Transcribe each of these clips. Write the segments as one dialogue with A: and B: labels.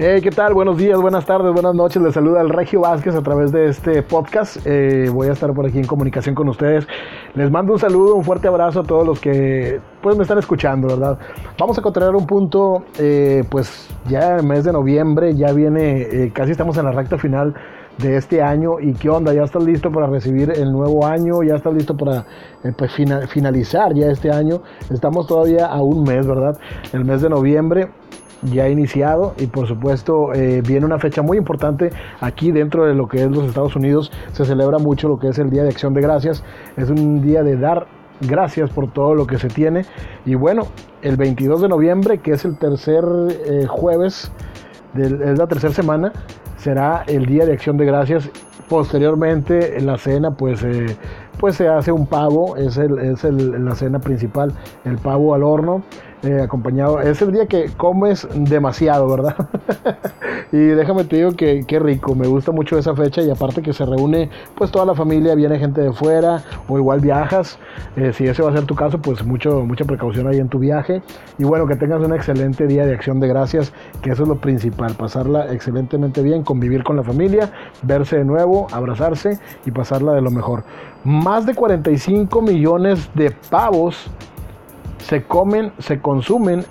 A: Hey, ¿qué tal? Buenos días, buenas tardes, buenas noches. Les saluda el Regio Vázquez a través de este podcast. Eh, voy a estar por aquí en comunicación con ustedes. Les mando un saludo, un fuerte abrazo a todos los que pues me están escuchando, ¿verdad? Vamos a encontrar un punto, eh, pues ya el mes de noviembre, ya viene, eh, casi estamos en la recta final de este año y qué onda, ya estás listo para recibir el nuevo año, ya estás listo para pues, finalizar ya este año. Estamos todavía a un mes, ¿verdad? El mes de noviembre ya iniciado y por supuesto eh, viene una fecha muy importante aquí dentro de lo que es los Estados Unidos. Se celebra mucho lo que es el Día de Acción de Gracias. Es un día de dar gracias por todo lo que se tiene. Y bueno, el 22 de noviembre, que es el tercer eh, jueves, es la tercera semana, será el Día de Acción de Gracias. Posteriormente, en la cena, pues, eh, pues se hace un pavo, es, el, es el, la cena principal, el pavo al horno. Eh, acompañado. Es el día que comes demasiado, ¿verdad? y déjame te digo que qué rico, me gusta mucho esa fecha y aparte que se reúne pues toda la familia, viene gente de fuera o igual viajas. Eh, si ese va a ser tu caso, pues mucho, mucha precaución ahí en tu viaje. Y bueno, que tengas un excelente día de acción de gracias, que eso es lo principal, pasarla excelentemente bien, convivir con la familia, verse de nuevo, abrazarse y pasarla de lo mejor. Más de 45 millones de pavos se comen, se consumen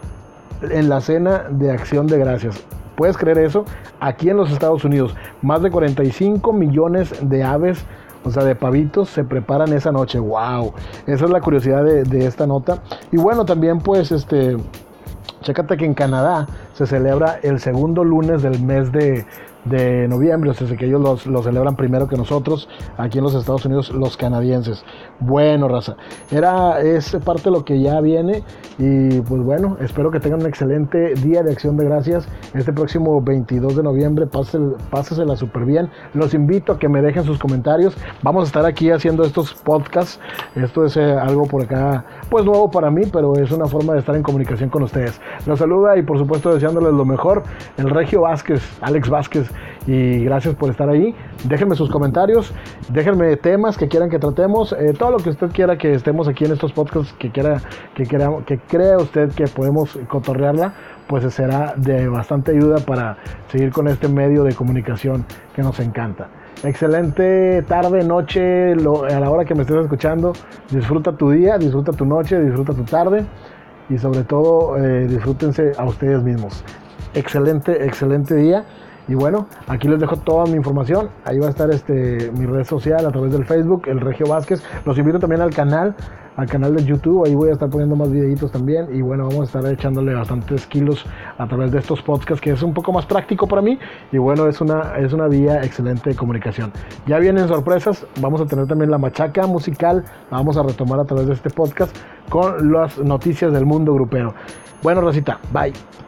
A: en la cena de acción de gracias. ¿Puedes creer eso? Aquí en los Estados Unidos, más de 45 millones de aves, o sea, de pavitos, se preparan esa noche. ¡Wow! Esa es la curiosidad de, de esta nota. Y bueno, también pues, este, chécate que en Canadá se celebra el segundo lunes del mes de, de noviembre, o sea, que ellos lo celebran primero que nosotros, aquí en los Estados Unidos, los canadienses. Bueno, raza, era, es parte de lo que ya viene y pues bueno, espero que tengan un excelente día de acción de gracias este próximo 22 de noviembre, pásesela súper bien. Los invito a que me dejen sus comentarios, vamos a estar aquí haciendo estos podcasts, esto es eh, algo por acá, pues nuevo para mí, pero es una forma de estar en comunicación con ustedes. Los saluda y por supuesto deseándoles lo mejor, el Regio Vázquez, Alex Vázquez y gracias por estar ahí. Déjenme sus comentarios, déjenme temas que quieran que tratemos, eh, todo lo que usted quiera que estemos aquí en estos podcasts, que quiera, que que crea usted que podemos cotorrearla, pues será de bastante ayuda para seguir con este medio de comunicación que nos encanta. Excelente tarde, noche, a la hora que me estés escuchando. Disfruta tu día, disfruta tu noche, disfruta tu tarde y sobre todo eh, disfrútense a ustedes mismos. Excelente, excelente día. Y bueno, aquí les dejo toda mi información. Ahí va a estar este, mi red social a través del Facebook, el Regio Vázquez. Los invito también al canal, al canal de YouTube. Ahí voy a estar poniendo más videitos también. Y bueno, vamos a estar echándole bastantes kilos a través de estos podcasts, que es un poco más práctico para mí. Y bueno, es una, es una vía excelente de comunicación. Ya vienen sorpresas. Vamos a tener también la machaca musical. La vamos a retomar a través de este podcast con las noticias del mundo grupero. Bueno, Rosita, bye.